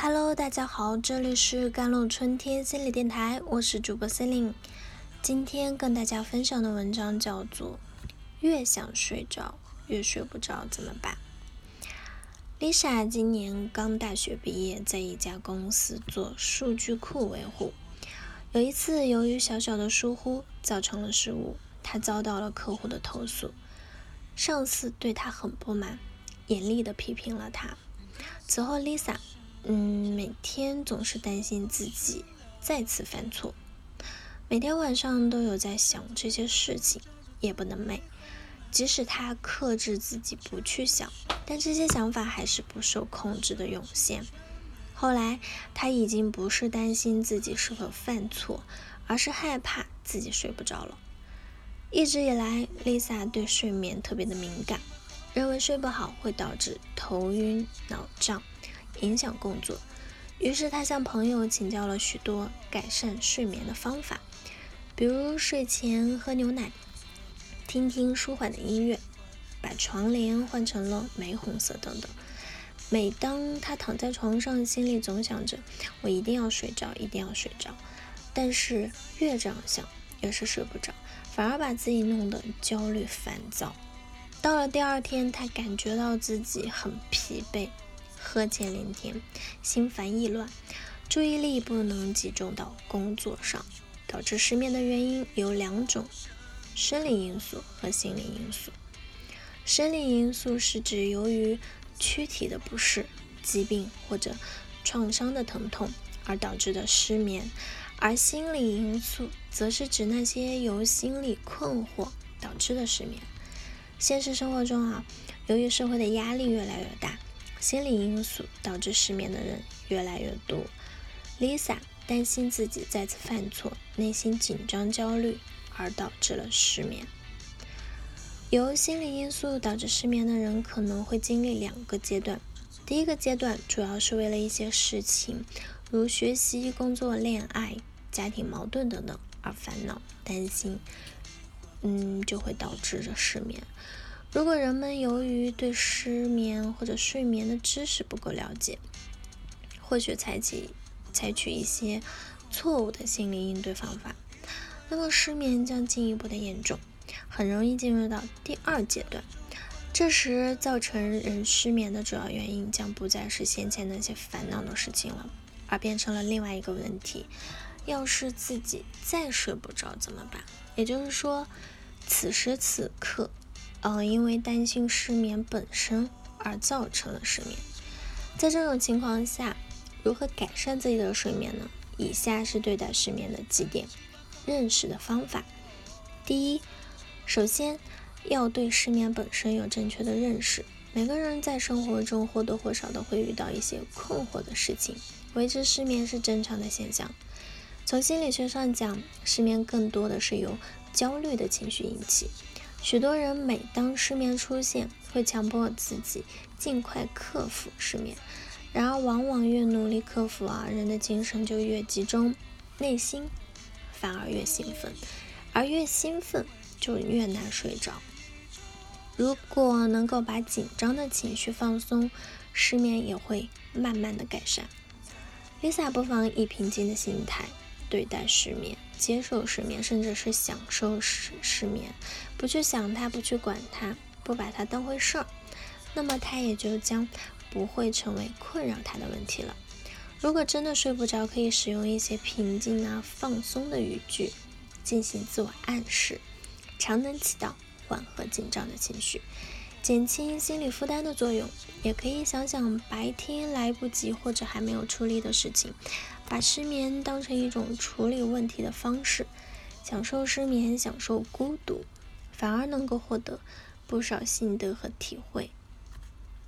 Hello，大家好，这里是甘露春天心理电台，我是主播 Celine。今天跟大家分享的文章叫做《越想睡着越睡不着怎么办》。Lisa 今年刚大学毕业，在一家公司做数据库维护。有一次，由于小小的疏忽造成了失误，她遭到了客户的投诉，上司对她很不满，严厉的批评了她。此后，Lisa。嗯，每天总是担心自己再次犯错，每天晚上都有在想这些事情，夜不能寐。即使他克制自己不去想，但这些想法还是不受控制的涌现。后来，他已经不是担心自己是否犯错，而是害怕自己睡不着了。一直以来，Lisa 对睡眠特别的敏感，认为睡不好会导致头晕脑胀。影响工作，于是他向朋友请教了许多改善睡眠的方法，比如睡前喝牛奶，听听舒缓的音乐，把床帘换成了玫红色等等。每当他躺在床上，心里总想着“我一定要睡着，一定要睡着”，但是越这样想，越是睡不着，反而把自己弄得焦虑烦躁。到了第二天，他感觉到自己很疲惫。呵欠连天，心烦意乱，注意力不能集中到工作上，导致失眠的原因有两种：生理因素和心理因素。生理因素是指由于躯体的不适、疾病或者创伤的疼痛而导致的失眠，而心理因素则是指那些由心理困惑导致的失眠。现实生活中啊，由于社会的压力越来越大。心理因素导致失眠的人越来越多。Lisa 担心自己再次犯错，内心紧张焦虑，而导致了失眠。由心理因素导致失眠的人可能会经历两个阶段。第一个阶段主要是为了一些事情，如学习、工作、恋爱、家庭矛盾等等而烦恼、担心，嗯，就会导致着失眠。如果人们由于对失眠或者睡眠的知识不够了解，或许采取采取一些错误的心理应对方法，那么失眠将进一步的严重，很容易进入到第二阶段。这时造成人失眠的主要原因将不再是先前那些烦恼的事情了，而变成了另外一个问题：要是自己再睡不着怎么办？也就是说，此时此刻。嗯，因为担心失眠本身而造成了失眠。在这种情况下，如何改善自己的睡眠呢？以下是对待失眠的几点认识的方法。第一，首先要对失眠本身有正确的认识。每个人在生活中或多或少的会遇到一些困惑的事情，维持失眠是正常的现象。从心理学上讲，失眠更多的是由焦虑的情绪引起。许多人每当失眠出现，会强迫自己尽快克服失眠。然而，往往越努力克服啊，人的精神就越集中，内心反而越兴奋，而越兴奋就越难睡着。如果能够把紧张的情绪放松，失眠也会慢慢的改善。Lisa 不妨以平静的心态。对待失眠，接受失眠，甚至是享受失失眠，不去想它，不去管它，不把它当回事儿，那么它也就将不会成为困扰他的问题了。如果真的睡不着，可以使用一些平静啊、放松的语句，进行自我暗示，常能起到缓和紧张的情绪。减轻心理负担的作用，也可以想想白天来不及或者还没有处理的事情，把失眠当成一种处理问题的方式，享受失眠，享受孤独，反而能够获得不少心得和体会。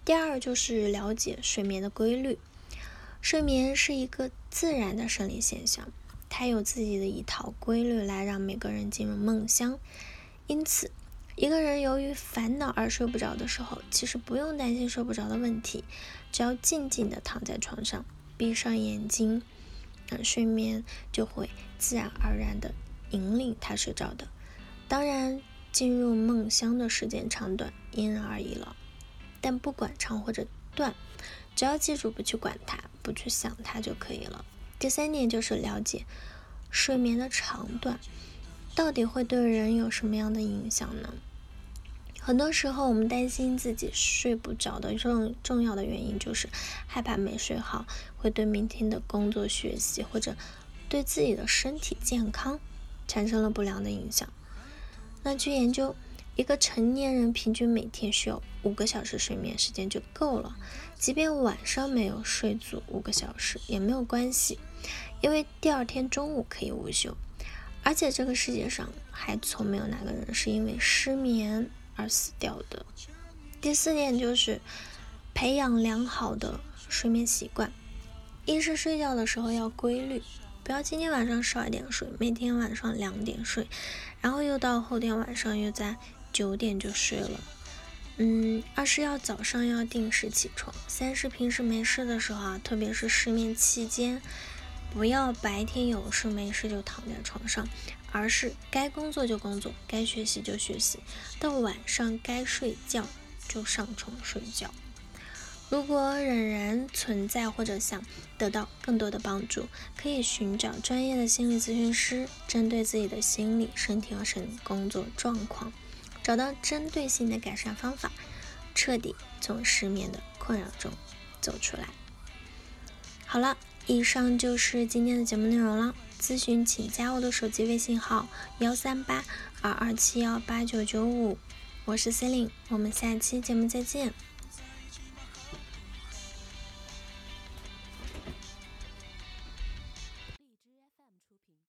第二就是了解睡眠的规律，睡眠是一个自然的生理现象，它有自己的一套规律来让每个人进入梦乡，因此。一个人由于烦恼而睡不着的时候，其实不用担心睡不着的问题，只要静静的躺在床上，闭上眼睛，那睡眠就会自然而然的引领他睡着的。当然，进入梦乡的时间长短因人而异了，但不管长或者短，只要记住不去管它，不去想它就可以了。第三点就是了解睡眠的长短，到底会对人有什么样的影响呢？很多时候，我们担心自己睡不着的重重要的原因，就是害怕没睡好会对明天的工作、学习或者对自己的身体健康产生了不良的影响。那据研究，一个成年人平均每天需要五个小时睡眠时间就够了，即便晚上没有睡足五个小时也没有关系，因为第二天中午可以午休。而且这个世界上还从没有哪个人是因为失眠。而死掉的。第四点就是培养良好的睡眠习惯。一是睡觉的时候要规律，不要今天晚上十二点睡，每天晚上两点睡，然后又到后天晚上又在九点就睡了。嗯，二是要早上要定时起床。三是平时没事的时候啊，特别是失眠期间，不要白天有事没事就躺在床上。而是该工作就工作，该学习就学习，到晚上该睡觉就上床睡觉。如果仍然存在或者想得到更多的帮助，可以寻找专业的心理咨询师，针对自己的心理、身体和生工作状况，找到针对性的改善方法，彻底从失眠的困扰中走出来。好了，以上就是今天的节目内容了。咨询请加我的手机微信号幺三八二二七幺八九九五，我是 c e l i n e 我们下期节目再见。